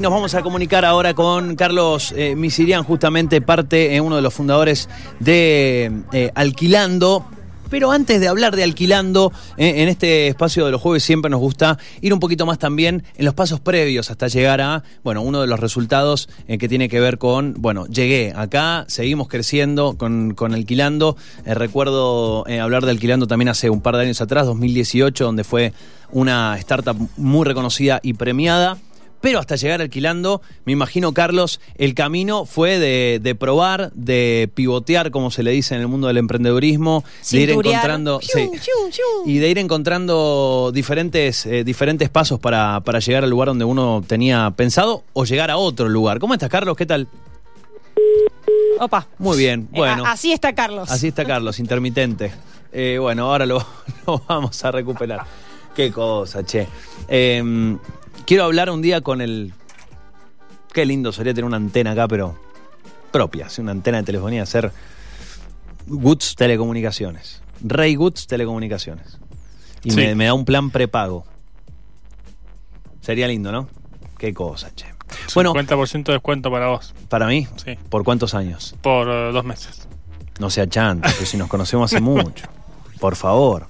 Nos vamos a comunicar ahora con Carlos eh, Misirian, justamente parte, eh, uno de los fundadores de eh, Alquilando. Pero antes de hablar de alquilando, eh, en este espacio de los jueves siempre nos gusta ir un poquito más también en los pasos previos hasta llegar a, bueno, uno de los resultados eh, que tiene que ver con, bueno, llegué acá, seguimos creciendo con, con alquilando. Recuerdo hablar de alquilando también hace un par de años atrás, 2018, donde fue una startup muy reconocida y premiada. Pero hasta llegar alquilando, me imagino, Carlos, el camino fue de, de probar, de pivotear, como se le dice en el mundo del emprendedurismo, de ir encontrando. Sí, y de ir encontrando diferentes, eh, diferentes pasos para, para llegar al lugar donde uno tenía pensado o llegar a otro lugar. ¿Cómo estás, Carlos? ¿Qué tal? Opa. Muy bien, Eh, bueno. así está Carlos. Así está Carlos, intermitente. Eh, bueno, ahora lo, lo vamos a recuperar. Qué cosa, che. Quiero hablar un día con el... Qué lindo sería tener una antena acá, pero propia, sí, una antena de telefonía, ser Goods Telecomunicaciones. Rey Goods Telecomunicaciones. Y Sí. me, me da un plan prepago. Sería lindo, ¿no? Qué cosa, che. Bueno, 50% de descuento para vos. para mí, Sí. ¿por cuántos años? Por eh, dos meses. No sea chanta, que si nos conocemos hace mucho. Por favor.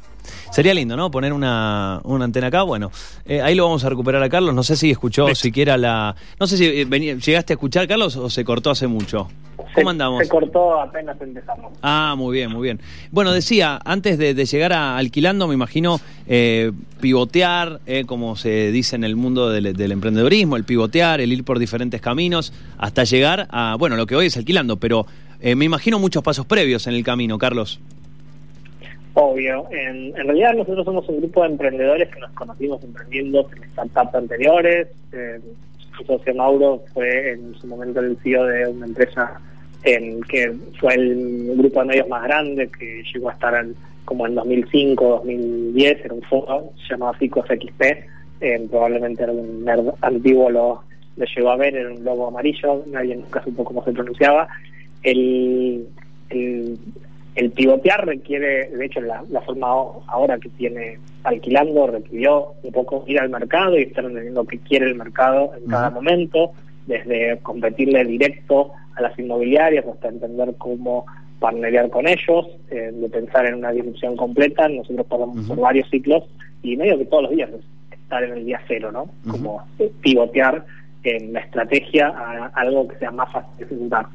Sería lindo, ¿no? Poner una, una antena acá. Bueno, eh, ahí lo vamos a recuperar a Carlos. No sé si escuchó Listo. siquiera la. No sé si eh, venía- llegaste a escuchar, Carlos, o se cortó hace mucho. Se- ¿Cómo andamos? Se cortó apenas empezamos. Ah, muy bien, muy bien. Bueno, decía, antes de, de llegar a alquilando, me imagino eh, pivotear, eh, como se dice en el mundo del, del emprendedorismo, el pivotear, el ir por diferentes caminos, hasta llegar a, bueno, lo que hoy es alquilando, pero eh, me imagino muchos pasos previos en el camino, Carlos. Obvio. En, realidad nosotros somos un grupo de emprendedores que nos conocimos emprendiendo en startups anteriores. Eh, socio Mauro fue en su momento el CEO de una empresa en que fue el grupo de medios más grande que llegó a estar como en 2005, 2010, era un foro llamado Ficos XP, eh, probablemente algún nerd antiguo lo, lo llegó a ver, era un logo amarillo, nadie nunca supo cómo se pronunciaba. El, el pivotear requiere, de hecho, la, la forma ahora que tiene alquilando requirió un poco ir al mercado y estar entendiendo qué quiere el mercado en cada momento, desde competirle directo a las inmobiliarias hasta entender cómo partnerear con ellos, eh, de pensar en una disrupción completa. Nosotros pasamos por varios ciclos y medio que todos los días es estar en el día cero, ¿no? Como pivotear en la estrategia a algo que sea más fácil de ejecutar.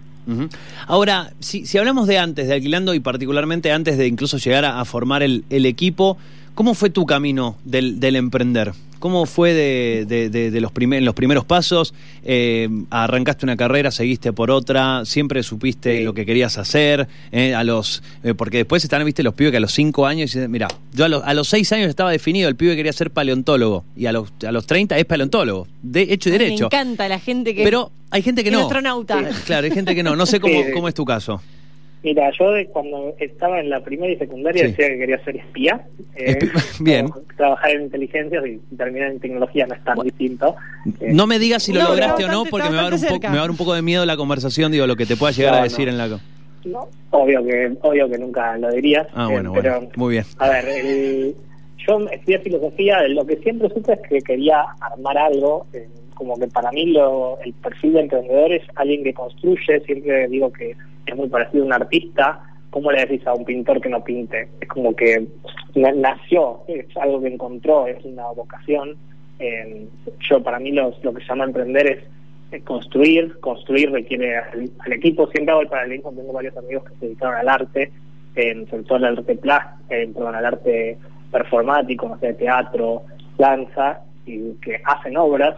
Ahora, si, si hablamos de antes, de alquilando y particularmente antes de incluso llegar a, a formar el, el equipo, ¿cómo fue tu camino del, del emprender? ¿Cómo fue de, de- de- de los, primer- los primeros pasos? Eh, ¿Arrancaste una carrera, seguiste por otra? ¿Siempre supiste Sí. lo que querías hacer? Eh, a los eh, Porque después están, viste, los pibes que a los 5 años dicen, mira, yo a los, a los 6 años estaba definido, el pibe quería ser paleontólogo y a los, a los 30 es paleontólogo, de hecho y derecho. Me encanta la gente que. Pero hay gente que es no. astronauta. Eh, Claro, hay gente que no. No sé cómo, cómo es tu caso. Mira, yo de cuando estaba en la primera y secundaria Sí. decía que quería ser espía. eh, Espi- bien. Trabajar en inteligencias y terminar en tecnología no es tan distinto. Eh, No me digas si lo No, lograste o no, bastante- porque me va, a dar un me va a dar un poco de miedo la conversación, digo, lo que te pueda llegar No, a decir no. en la... no, obvio que obvio que nunca lo dirías. Ah, eh, bueno, pero, bueno. Muy bien. A ver, el- yo estudié filosofía, lo que siempre supe es que quería armar algo, eh, como que para mí lo, el perfil de emprendedor es alguien que construye, siempre digo que es muy parecido a un artista, ¿cómo le decís a un pintor que no pinte? Es como que na- nació, es algo que encontró, es una vocación. Eh, yo para mí lo, lo que se llama emprender es eh, construir, construir requiere al, equipo, siempre hago el paralelismo, tengo varios amigos que se dedicaron al arte, eh, sobre todo al arte plástico, perdón, al arte performático, no sé, teatro, danza, y que hacen obras,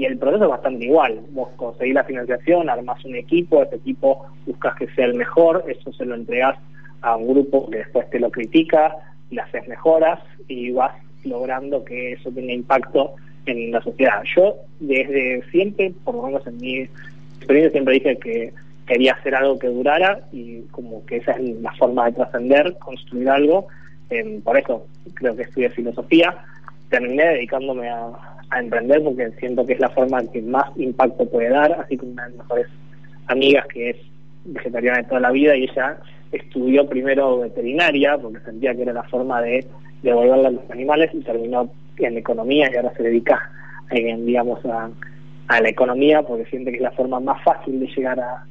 y el proceso es bastante igual. Vos conseguís la financiación, armás un equipo, ese equipo buscas que sea el mejor, eso se lo entregás a un grupo que después te lo critica, le haces mejoras y vas logrando que eso tenga impacto en la sociedad. Yo desde siempre, por lo menos en mi experiencia, siempre dije que quería hacer algo que durara y como que esa es la forma de trascender, construir algo. Eh, por eso creo que estudié filosofía. Terminé dedicándome a, a emprender porque siento que es la forma que más impacto puede dar, así como una de mis mejores amigas que es vegetariana de toda la vida y ella estudió primero veterinaria porque sentía que era la forma de devolverle a los animales y terminó en economía y ahora se dedica, eh, digamos, a, a la economía porque siente que es la forma más fácil de llegar a,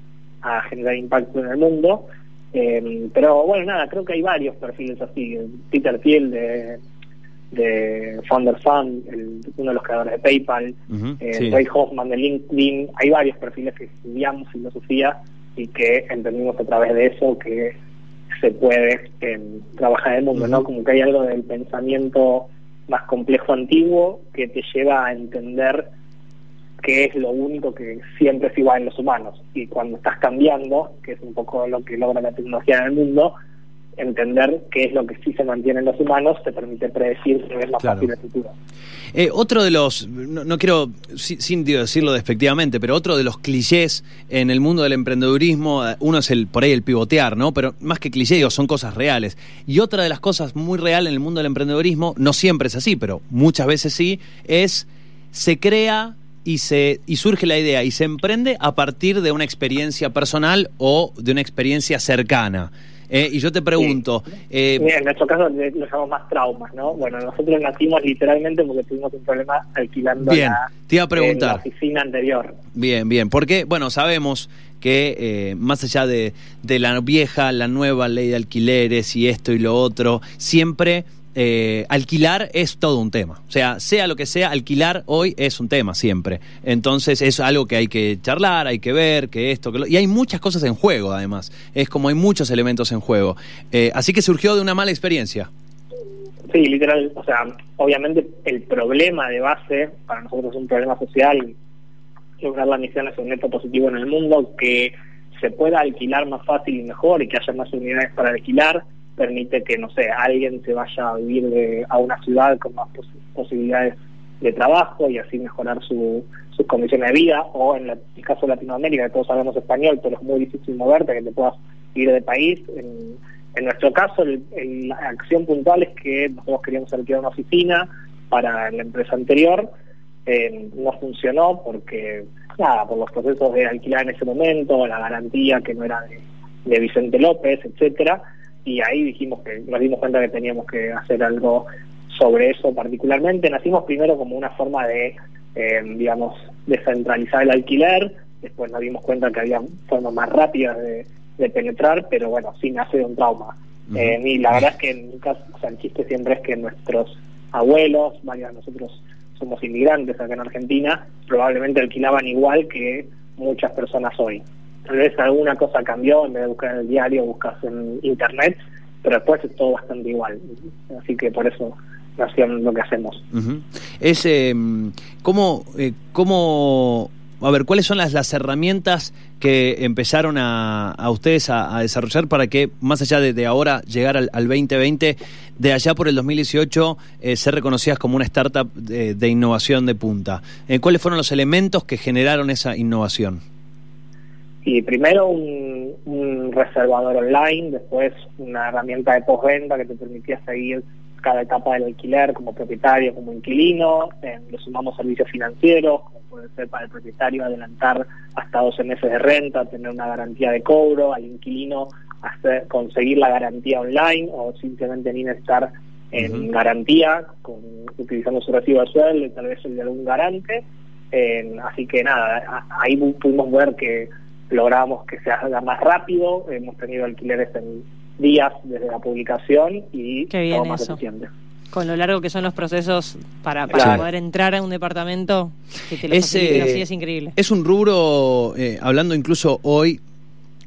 generar impacto en el mundo. Eh, pero bueno, nada, creo que hay varios perfiles así. Peter Thiel de, de Founder Fund, el, uno de los creadores de PayPal, eh, sí. Ray Hoffman de LinkedIn. Hay varios perfiles que estudiamos filosofía y que entendimos a través de eso que se puede eh, trabajar en el mundo, ¿no? Como que hay algo del pensamiento más complejo antiguo que te lleva a entender que es lo único que siempre es igual en los humanos. Y cuando estás cambiando, que es un poco lo que logra la tecnología en el mundo, entender qué es lo que sí se mantiene en los humanos te permite predecir que es más Claro. fácil el futuro. Eh, otro de los, no, no quiero, si- sin digo, decirlo despectivamente, pero otro de los clichés en el mundo del emprendedurismo, eh, uno es el por ahí el pivotear, ¿no? Pero más que cliché, digo, son cosas reales. Y otra de las cosas muy reales en el mundo del emprendedurismo, no siempre es así, pero muchas veces sí, es se crea y se y surge la idea y se emprende a partir de una experiencia personal o de una experiencia cercana. Eh, y yo te pregunto, eh, en nuestro caso le- lo llamamos más traumas, ¿no? Bueno, nosotros nacimos literalmente porque tuvimos un problema alquilando Bien, la, te iba a preguntar. la oficina anterior. Bien, bien, porque, bueno, sabemos que eh, más allá de, de la vieja, la nueva ley de alquileres y esto y lo otro, siempre eh, alquilar es todo un tema. O sea, sea lo que sea, alquilar hoy es un tema siempre. Entonces es algo que hay que charlar, hay que ver, que esto, que lo... Y hay muchas cosas en juego, además. Es como hay muchos elementos en juego. Eh, así que surgió de una mala experiencia. Sí, literal, o sea, obviamente el problema de base, para nosotros es un problema social, lograr la misión es un neto positivo en el mundo, que se pueda alquilar más fácil y mejor y que haya más unidades para alquilar, permite que, no sé, alguien se vaya a vivir de- a una ciudad con más pos- posibilidades de trabajo y así mejorar su, sus condiciones de vida, o en el caso de Latinoamérica, todos sabemos español, pero es muy difícil moverte, que te puedas ir de país. En, nuestro caso, la acción puntual es que nosotros queríamos alquilar una oficina para la empresa anterior, eh, no funcionó porque, nada, por los procesos de alquilar en ese momento, la garantía que no era de, de Vicente López, etcétera, y ahí dijimos que nos dimos cuenta que teníamos que hacer algo sobre eso particularmente. Nacimos primero como una forma de, eh, digamos, descentralizar el alquiler, después nos dimos cuenta que había formas más rápidas de, de penetrar, pero bueno, sí nace de un trauma. Eh, y la verdad es que caso, o sea, el chiste siempre es que nuestros abuelos, varios de nosotros somos inmigrantes acá en Argentina, probablemente alquilaban igual que muchas personas hoy. Tal vez alguna cosa cambió, en vez de buscar en el diario, buscas en internet, pero después es todo bastante igual. Así que por eso nació lo que hacemos. Es, eh, ¿cómo, cómo, a ver, cuáles son las, las herramientas que empezaron a, a ustedes a, desarrollar para que, más allá de, ahora llegar al, al 2020, de allá por el 2018, eh, ser reconocidas como una startup de, de innovación de punta? Eh, ¿Cuáles fueron los elementos que generaron esa innovación? Y primero un, un reservador online, después una herramienta de postventa que te permitía seguir cada etapa del alquiler como propietario, como inquilino, eh, le sumamos servicios financieros, como puede ser para el propietario adelantar hasta 12 meses de renta, tener una garantía de cobro, al inquilino hacer, conseguir la garantía online o simplemente ni estar en garantía, con, utilizando su recibo de sueldo y tal vez el de algún garante. Eh, así que nada, ahí pudimos ver que logramos que se haga más rápido, hemos tenido alquileres en días desde la publicación y Qué bien todo más eso. eficiente. Con lo largo que son los procesos para, para Claro. poder entrar a un departamento, que te lo Es, eh, así es increíble. Es un rubro, eh, hablando incluso hoy,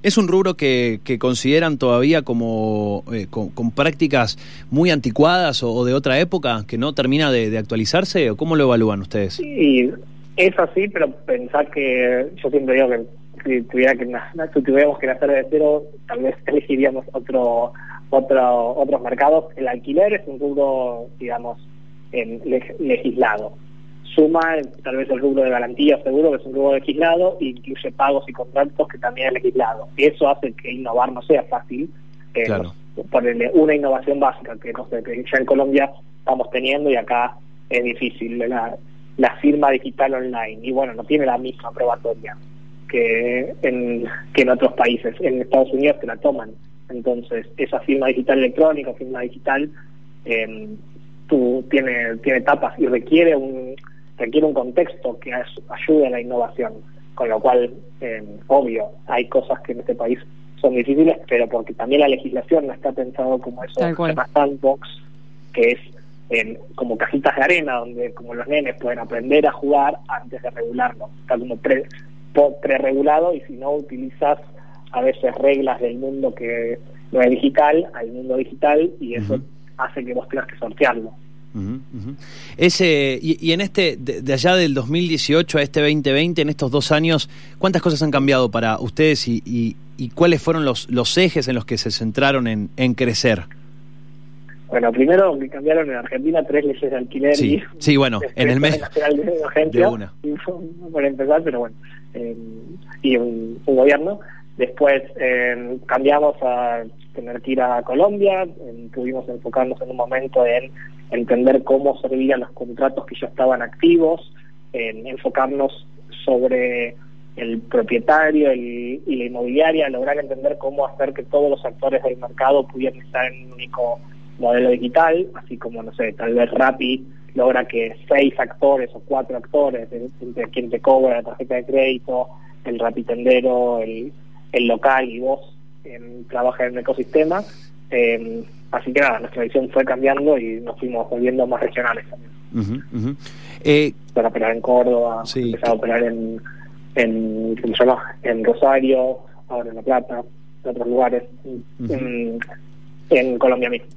es un rubro que, que consideran todavía como eh, con, con prácticas muy anticuadas o, o de otra época, que no termina de, de actualizarse, o cómo lo evalúan ustedes? Y es así, pero pensar que yo siempre digo que si tuviera que si tuviéramos que nacer de cero, tal vez elegiríamos otro, otro, otros mercados. El alquiler es un rubro, digamos, en, leg- legislado. Suma tal vez el rubro de garantía, seguro que es un rubro legislado, e incluye pagos y contratos que también es legislado. Y eso hace que innovar no sea fácil. Eh, Claro. ponerle una innovación básica que no sé, que ya en Colombia estamos teniendo y acá es difícil. La, la firma digital online, y bueno, no tiene la misma probatoria que en, que en otros países. En Estados Unidos te la toman. Entonces, esa firma digital electrónica, firma digital, eh, tú, tiene, tiene etapas y requiere un, requiere un contexto que as- ayude a la innovación, con lo cual, eh, obvio, hay cosas que en este país son difíciles, pero porque también la legislación no está pensado como eso, sandbox, que es eh, como cajitas de arena, donde como los nenes pueden aprender a jugar antes de regularlo, está como pre, po- pre-regulado y si no utilizas a veces reglas del mundo que no es digital al mundo digital y eso hace que vos tengas que sortearlo. Ujú. Ese, y, y en este, de, de allá del 2018 a este 2020, en estos dos años, ¿cuántas cosas han cambiado para ustedes y, y- y cuáles fueron los, los ejes en los que se centraron en, en crecer? Bueno, primero que cambiaron en Argentina tres leyes de alquiler Sí, y sí, bueno, en el mes de de una. para empezar, pero bueno, y un, gobierno. Después eh, cambiamos a tener que ir a Colombia, eh, pudimos enfocarnos en un momento en entender cómo servían los contratos que ya estaban activos, en enfocarnos sobre el propietario y la inmobiliaria, lograr entender cómo hacer que todos los actores del mercado pudieran estar en un único modelo digital, así como, no sé, tal vez Rappi logra que seis actores o cuatro actores, entre quien te cobra la tarjeta de crédito, el Rappi tendero, el, el local y vos em, trabajan en un ecosistema. em, así que nada, nuestra visión fue cambiando y nos fuimos volviendo más regionales también. Ujú. Eh, Para operar en Córdoba, Sí. empezar a operar en, en, ¿cómo se llama? en Rosario, ahora en La Plata, en otros lugares, en, en Colombia mismo.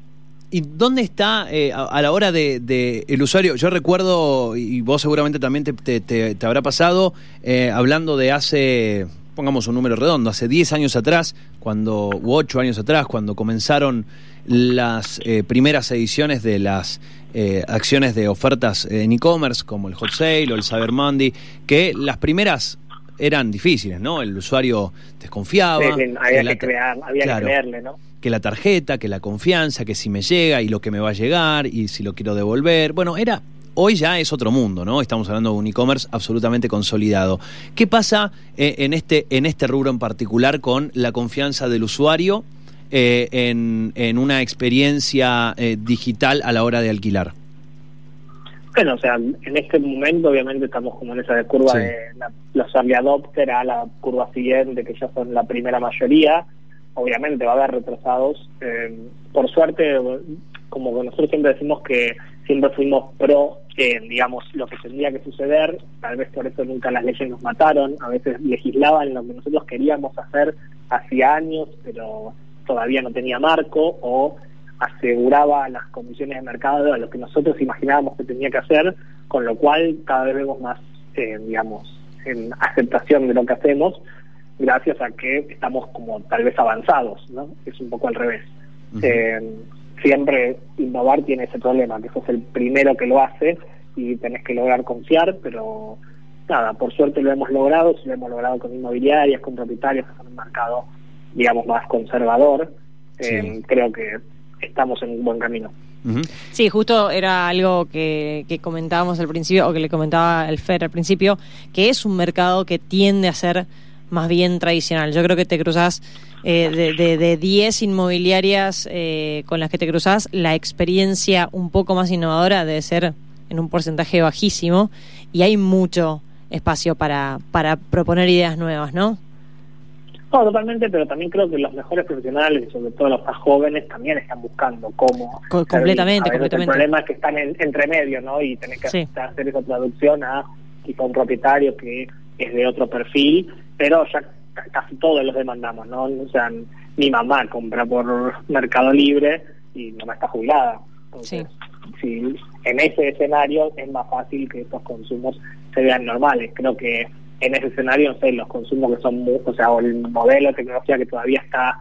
¿Y dónde está eh, a, la hora de, el usuario? Yo recuerdo, y vos seguramente también te, te- te- te habrá pasado, eh, hablando de hace, pongamos un número redondo, hace 10 años atrás, cuando, u 8 años atrás, cuando comenzaron las eh, primeras ediciones de las eh, acciones de ofertas en e-commerce, como el Hot Sale o el Cyber Monday, que las primeras eran difíciles, ¿no? El usuario desconfiaba. Sí, había la- que crear, había claro que creerle, ¿no? que la tarjeta, que la confianza, que si me llega y lo que me va a llegar y si lo quiero devolver. Bueno, era hoy ya es otro mundo, ¿no? Estamos hablando de un e-commerce absolutamente consolidado. ¿Qué pasa eh, en este en este rubro en particular con la confianza del usuario eh, en, en una experiencia eh, digital a la hora de alquilar? Bueno, o sea, en este momento obviamente estamos como en esa curva Sí. de la- los early adopter a la curva siguiente, que ya son la primera mayoría. Obviamente va a haber retrasados. Eh, por suerte, como nosotros siempre decimos que siempre fuimos pro, eh, digamos, lo que tendría que suceder. Tal vez por eso nunca las leyes nos mataron. A veces legislaban lo que nosotros queríamos hacer hacía años, pero todavía no tenía marco o aseguraba las condiciones de mercado a lo que nosotros imaginábamos que tenía que hacer, con lo cual cada vez vemos más, eh, digamos, en aceptación de lo que hacemos, gracias a que estamos como tal vez avanzados, ¿no? Es un poco al revés. Eh, siempre innovar tiene ese problema, que sos el primero que lo hace y tenés que lograr confiar, pero nada, por suerte lo hemos logrado, si lo hemos logrado con inmobiliarias, con propietarios, con un mercado, digamos, más conservador. Eh. Creo que estamos en un buen camino. Sí, justo era algo que, que comentábamos al principio, o que le comentaba el Fer al principio, que es un mercado que tiende a ser más bien tradicional. Yo creo que te cruzas eh, de, de, de 10 inmobiliarias eh, con las que te cruzas, la experiencia un poco más innovadora debe ser en un porcentaje bajísimo y hay mucho espacio para, para proponer ideas nuevas, ¿no? No, totalmente, pero también creo que los mejores profesionales, y sobre todo los más jóvenes, también están buscando cómo. Co- completamente, completamente. El problema es que están en, entre medio, ¿no? Y tenés que Sí. hacer esa traducción a quizá un propietario que es de otro perfil, pero ya ca- casi todos los demandamos, ¿no? O sea, mi mamá compra por Mercado Libre y mi mamá está jubilada. Entonces, si en ese escenario es más fácil que estos consumos se vean normales. Creo que en ese escenario, no sé, los consumos que son, mu- o sea, o el modelo de tecnología que todavía está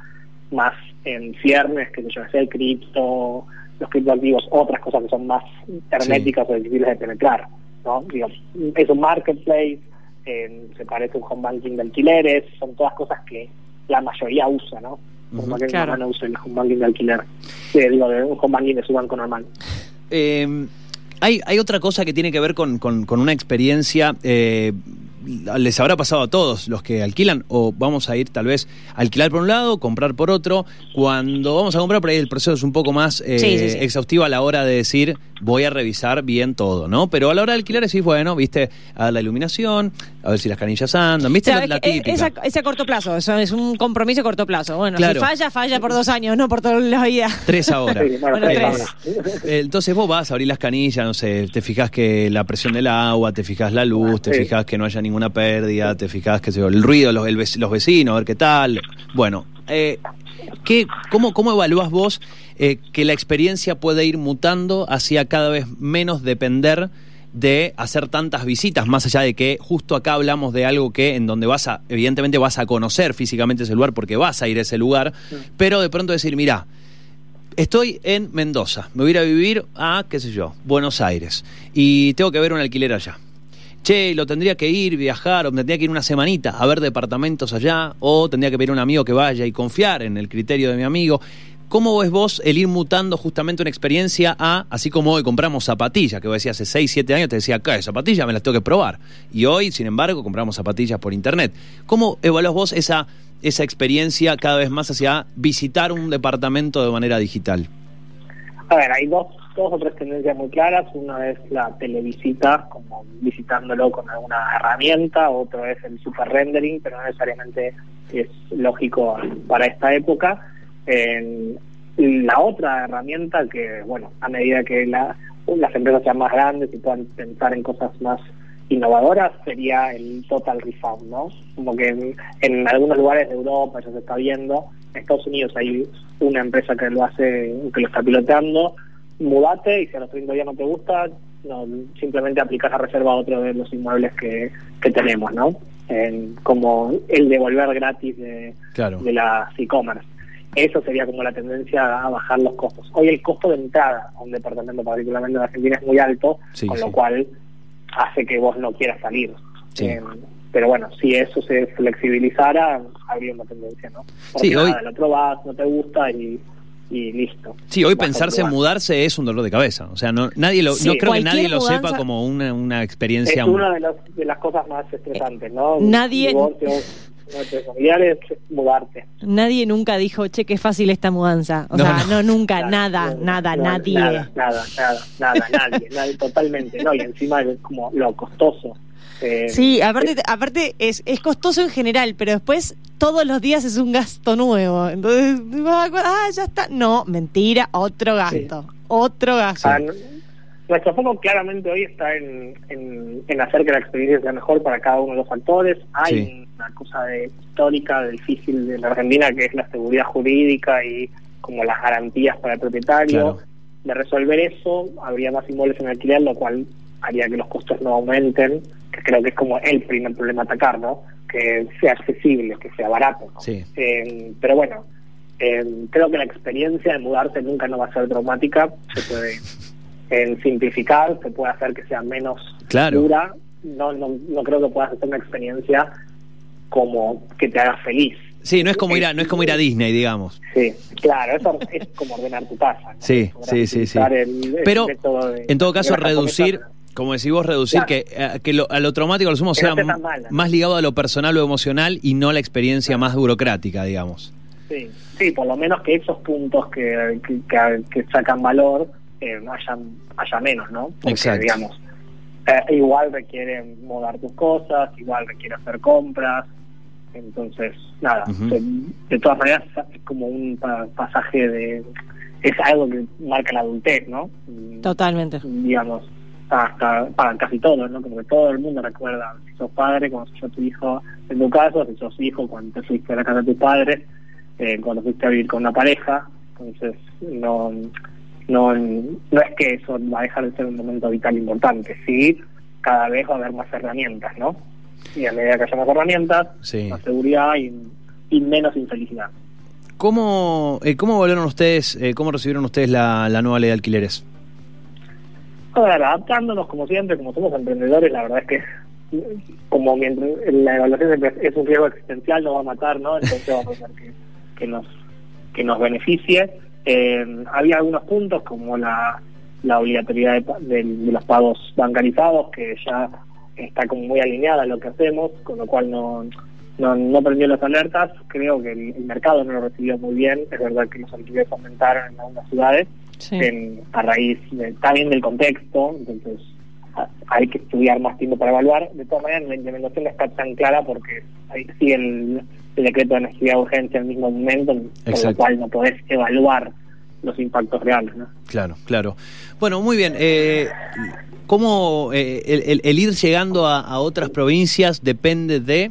más en ciernes, que yo sé, el cripto, los criptoactivos, otras cosas que son más herméticas o difíciles de penetrar, ¿no? Digo, es un marketplace, eh, se parece a un home banking de alquileres, son todas cosas que la mayoría usa, ¿no? Claro. use el home banking de alquiler, Eh, digo, un home banking de su banco normal. Eh, hay, hay otra cosa que tiene que ver con, con- con una experiencia. eh, les habrá pasado a todos los que alquilan, o vamos a ir tal vez a alquilar por un lado, comprar por otro. Cuando vamos a comprar, por ahí el proceso es un poco más eh, Sí, sí, sí. exhaustivo a la hora de decir, voy a revisar bien todo, ¿no? Pero a la hora de alquilar decís, bueno, viste, a la iluminación, a ver si las canillas andan, viste la, la es eh, típica. es a, es a corto plazo, eso es un compromiso a corto plazo. Bueno, Claro. si falla, falla por dos años, no por toda la vida. Tres ahora. Sí, bueno, Bueno, tres tres. ahora. Eh, Entonces vos vas a abrir las canillas, no sé, te fijas que la presión del agua, te fijas la luz, te Sí. fijas que no haya ninguna pérdida, te fijas que el ruido, los, el los vecinos, a ver qué tal. Bueno, eh, ¿qué, cómo, ¿cómo evalúas vos eh, que la experiencia puede ir mutando hacia cada vez menos depender de hacer tantas visitas, más allá de que justo acá hablamos de algo que en donde vas a, evidentemente vas a conocer físicamente ese lugar porque vas a ir a ese lugar, pero de pronto decir, mira, Estoy en Mendoza, me voy a ir a vivir a, qué sé yo, Buenos Aires y tengo que ver un alquiler allá. Che, lo tendría que ir, viajar, o tendría que ir una semanita a ver departamentos allá, o tendría que pedir a un amigo que vaya y confiar en el criterio de mi amigo. ¿Cómo ves vos el ir mutando justamente una experiencia a, así como hoy compramos zapatillas, que vos decías hace 6, 7 años, te decía, acá, zapatillas me las tengo que probar. Y hoy, sin embargo, compramos zapatillas por internet. ¿Cómo evaluás vos esa, esa experiencia cada vez más hacia visitar un departamento de manera digital? A ver, hay dos, dos o tres tendencias muy claras. Una es la televisita, como visitándolo con alguna herramienta. Otro es el super rendering, pero no necesariamente es lógico para esta época. La otra herramienta que, bueno, a medida que la- las empresas sean más grandes y puedan pensar en cosas más innovadoras, sería el Total Refund, ¿no? Como que en, en algunos lugares de Europa ya se está viendo. En Estados Unidos hay una empresa que lo hace, que lo está pilotando. Mudate y si a los 30 días no te gusta, no, simplemente aplicas la reserva a otro de los inmuebles que, que tenemos, ¿no? En- como el devolver gratis de, Claro. de las e-commerce. Eso sería como la tendencia a bajar los costos. Hoy el costo de entrada a un departamento, particularmente en Argentina, es muy alto, Sí, con sí. lo cual hace que vos no quieras salir. Sí. Eh, pero bueno, si eso se flexibilizara, habría una tendencia, ¿no? Porque Sí, hoy- nada, el otro vas, no te gusta y, y listo. Sí, hoy Vas pensarse en mudarse es un dolor de cabeza. O sea, no, nadie lo, Sí. no creo que nadie lo sepa como una, una Es experiencia. una de, las de las cosas más estresantes, ¿no? Nadie- Divorcios, muertes familiares, mudarte. Nadie nunca dijo, che, qué fácil esta mudanza. O No, sea, no. no, nunca, Claro, nada, no, nada, no, nadie. Nada, nada, nada, nada, nadie, nadie, totalmente, ¿no? Y encima es como lo costoso. eh, Sí, aparte, aparte es, es costoso en general, pero después todos los días es un gasto nuevo. Entonces, ah, ya está. No, mentira, otro gasto. Otro gasto. Ah, nuestro foco claramente hoy está en, en, en hacer que la experiencia sea mejor para cada uno de los actores. Hay Sí. una cosa de, histórica, difícil de la Argentina, que es la seguridad jurídica y como las garantías para el propietario. Claro. De resolver eso, habría más inmuebles en alquiler, lo cual haría que los costos no aumenten, que creo que es como el primer problema a atacar, ¿no? Que sea accesible, que sea barato. ¿no? Sí. Eh, pero bueno, eh, creo que la experiencia de mudarse nunca no va a ser traumática. Se puede eh, simplificar, se puede hacer que sea menos Claro. dura. No, no, no creo que puedas hacer una experiencia como que te haga feliz. Sí, no es como ir a, no es como ir a Disney, digamos. Sí, claro, eso es como ordenar tu casa. ¿no? Sí, sí, sí, sí. utilizar el- el Pero, de- en todo caso, reducir. Como decís vos, reducir Claro. que, eh, que lo- a lo traumático, a lo sumo, Que sea no más ligado a lo personal o emocional y no la experiencia más burocrática, digamos. Sí, sí, por lo menos que esos puntos que, que, que- que sacan valor eh, haya, haya menos, ¿no? Porque, Exacto. digamos, eh, igual requiere mudar tus cosas, igual requiere hacer compras, entonces, nada, de, de todas maneras es como un pa- pasaje de... es algo que marca la adultez, ¿no? Totalmente. digamos, hasta para casi todos, ¿no? Como que todo el mundo recuerda, si sos padre, cuando sos tu hijo, en tu caso, si sos hijo, cuando te fuiste a la casa de tus padres, eh, cuando fuiste a vivir con una pareja, entonces no, no, no es que eso va a dejar de ser un momento vital importante, sí, cada vez va a haber más herramientas, ¿no? Y a medida que haya más herramientas, Sí. más seguridad y, y menos infelicidad. ¿Cómo, eh, cómo valoraron ustedes, eh, cómo recibieron ustedes la, la nueva ley de alquileres? Ver, adaptándonos como siempre, como somos emprendedores, la verdad es que como mientras la evaluación es un riesgo existencial, no va a matar, ¿no? Entonces vamos a hacer que, nos que nos beneficie. Eh, había algunos puntos como la, la obligatoriedad de los pagos bancarizados, que ya está como muy alineada a lo que hacemos, con lo cual no, no, no prendió las alertas. Creo que el, el mercado no lo recibió muy bien. Es verdad que los alquileres aumentaron en algunas ciudades, Sí. en- a raíz de, también del contexto, entonces a- hay que estudiar más tiempo para evaluar. De todas maneras, la implementación no está tan clara porque ahí sigue el, el decreto de necesidad de urgencia al mismo momento, por Exacto. lo cual no podés evaluar los impactos reales. ¿no? Claro, claro. Bueno, muy bien. Eh, ¿Cómo eh, el, el- el ir llegando a, a otras provincias depende de...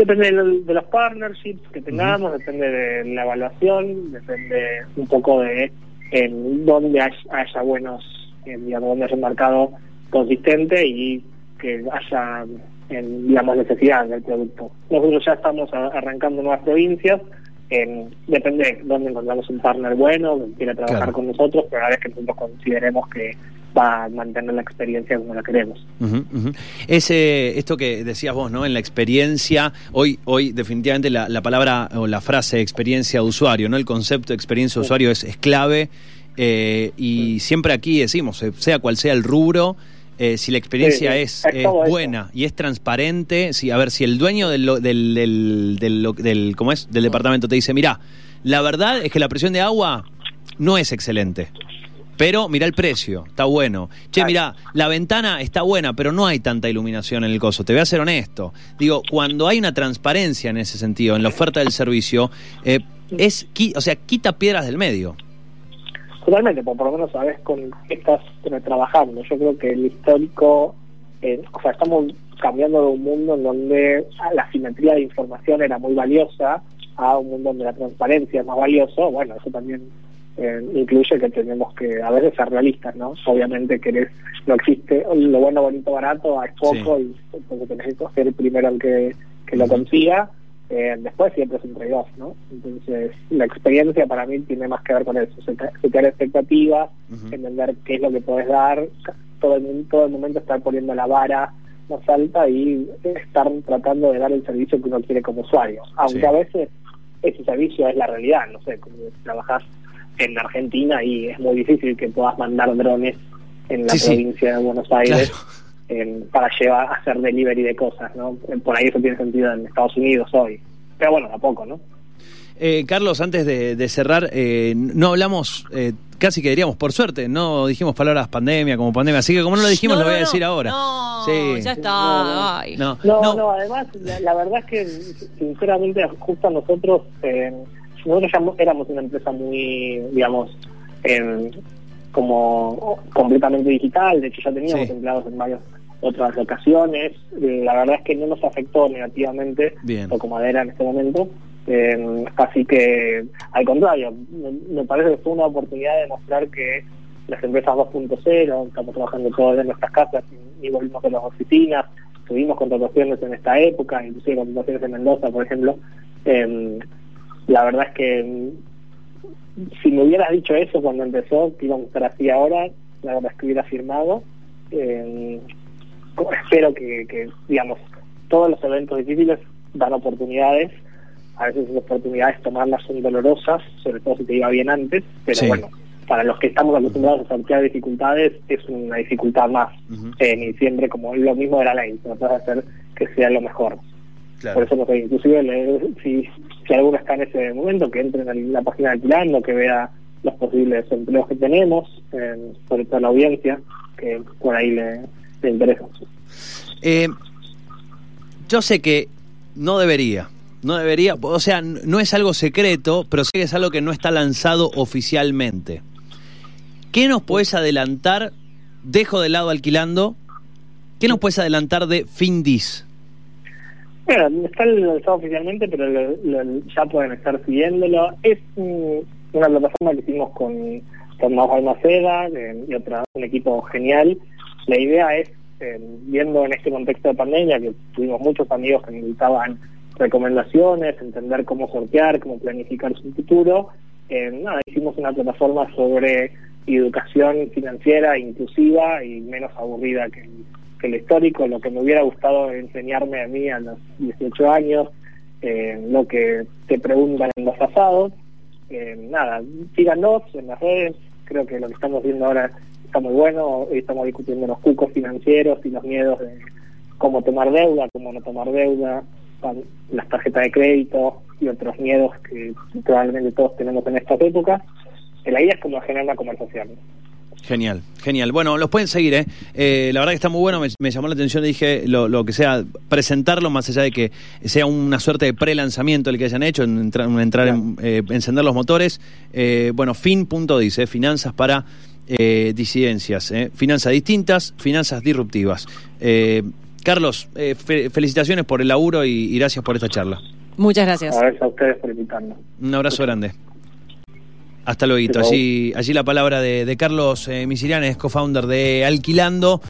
Depende de, lo- de los partnerships que tengamos, depende de la evaluación, depende un poco de en dónde hay- haya buenos, eh, digamos, donde haya un mercado consistente y que haya, en, digamos, necesidad del producto. Nosotros ya estamos a- arrancando nuevas provincias, en- depende de dónde encontramos un partner bueno, que quiera trabajar Claro. con nosotros, pero a la vez que nosotros consideremos que va a mantener la experiencia como la queremos. Ese, esto que decías vos, ¿no? En la experiencia, hoy, hoy definitivamente la, la palabra o la frase experiencia de usuario, ¿no? El concepto de experiencia de usuario es, es clave eh, y siempre aquí decimos, eh, sea cual sea el rubro, eh, si la experiencia Sí, es, Es es todo eso. buena y es transparente, si, a ver, si el dueño del, del, del, del, del- ¿cómo es? del departamento te dice, mira, la verdad es que la presión de agua no es excelente. Pero mira el precio, está bueno. Che, mira, la ventana está buena, pero no hay tanta iluminación en el coso. Te voy a ser honesto. Digo, cuando hay una transparencia en ese sentido, en la oferta del servicio, eh, es, o sea, quita piedras del medio. Totalmente, por, por lo menos sabes con qué estás trabajando. Yo creo que el histórico, eh, o sea, estamos cambiando de un mundo en donde la simetría de información era muy valiosa a un mundo donde la transparencia es más valioso. Bueno, eso también eh, incluye que tenemos que a veces ser realistas, ¿no? Obviamente querés, no existe lo bueno, bonito, barato, es poco y entonces tenés que ser el primero el que, que lo consiga. Eh, después siempre es un trade-off, ¿no? Entonces, la experiencia para mí tiene más que ver con eso, setear expectativas, Ujú. entender qué es lo que puedes dar, todo el, todo el momento estar poniendo la vara más alta y estar tratando de dar el servicio que uno quiere como usuario. Aunque Sí. a veces ese servicio es la realidad, no sé, como trabajas en Argentina y es muy difícil que puedas mandar drones en la Sí, sí. provincia de Buenos Aires Claro. en- para llevar a hacer delivery de cosas, ¿no? Por ahí eso tiene sentido en Estados Unidos hoy. Pero bueno, tampoco, ¿no? Eh, Carlos, antes de, de cerrar, eh, no hablamos, eh, casi que diríamos por suerte, no dijimos palabras pandemia como pandemia, así que como no lo dijimos, No, lo voy a decir no. ahora. No, Sí. ya está. No, no. ay. No, No, no. no, además, la, la verdad es que, sinceramente, justo a nosotros, eh, nosotros ya mo- éramos una empresa muy, digamos, eh, como completamente digital, de hecho ya teníamos Sí. empleados en varias otras locaciones, la verdad es que no nos afectó negativamente Bien. Toco Madera en este momento, Eh, así que al contrario, me, parece que fue una oportunidad de mostrar que las empresas 2.0, estamos trabajando todos en nuestras casas y, y volvimos a las oficinas, tuvimos contrataciones en esta época, inclusive contrataciones en Mendoza, por ejemplo. Eh, la verdad es que mm, si me hubieras dicho eso cuando empezó, que íbamos a estar así ahora, la verdad es que hubiera firmado. Eh, espero que, que, digamos, todos los eventos difíciles dan oportunidades. A veces esas oportunidades tomarlas son dolorosas, sobre todo si te iba bien antes, pero Sí. bueno, para los que estamos acostumbrados a sortear dificultades, es una dificultad más. Ujú. En diciembre, como lo mismo de la ley, tratar de hacer que sea lo mejor. Claro. Por eso, no sé, inclusive le- si, si alguno está en ese momento, que entre en la página de Alquilando, que vea los posibles empleos que tenemos, eh, sobre todo la audiencia, que por ahí le, le interesa. Eh, yo sé que no debería, no debería, o sea, no es algo secreto, pero sé que es algo que no está lanzado oficialmente. ¿Qué nos puedes adelantar? Dejo de lado alquilando. ¿Qué nos puedes adelantar de Findis? Bueno, está lanzado oficialmente, pero lo- ya pueden estar siguiéndolo. Es una plataforma que hicimos con, con Almaceda eh, y otra, un equipo genial. La idea es, eh, viendo en este contexto de pandemia, que tuvimos muchos amigos que necesitaban recomendaciones, entender cómo sortear, cómo planificar su futuro, eh, hicimos una plataforma sobre educación financiera inclusiva y menos aburrida que que el histórico, lo que me hubiera gustado enseñarme a mí a los 18 años, eh, lo que te preguntan en los asados. Eh, nada, síganos en las redes, creo que lo que estamos viendo ahora está muy bueno, estamos discutiendo los cucos financieros y los miedos de cómo tomar deuda, cómo no tomar deuda, las tarjetas de crédito y otros miedos que probablemente todos tenemos en estas épocas. la idea es como generar una conversación. Genial, genial. Bueno, los pueden seguir, ¿eh? Eh, la verdad que está muy bueno, me, me llamó la atención, dije lo, lo, que sea, presentarlo más allá de que sea una suerte de pre-lanzamiento el que hayan hecho, en entrar, entrar en, eh, encender los motores. Eh, bueno, fin.dice, finanzas para eh, disidencias, finanzas distintas, finanzas disruptivas. Carlos, fe felicitaciones por el laburo y, y, gracias por esta charla. Muchas gracias. Gracias a ustedes por invitarnos. Un abrazo grande. Hasta luego. Allí, allí la palabra de, de Carlos eh, Misirian, es co-founder de Alquilando.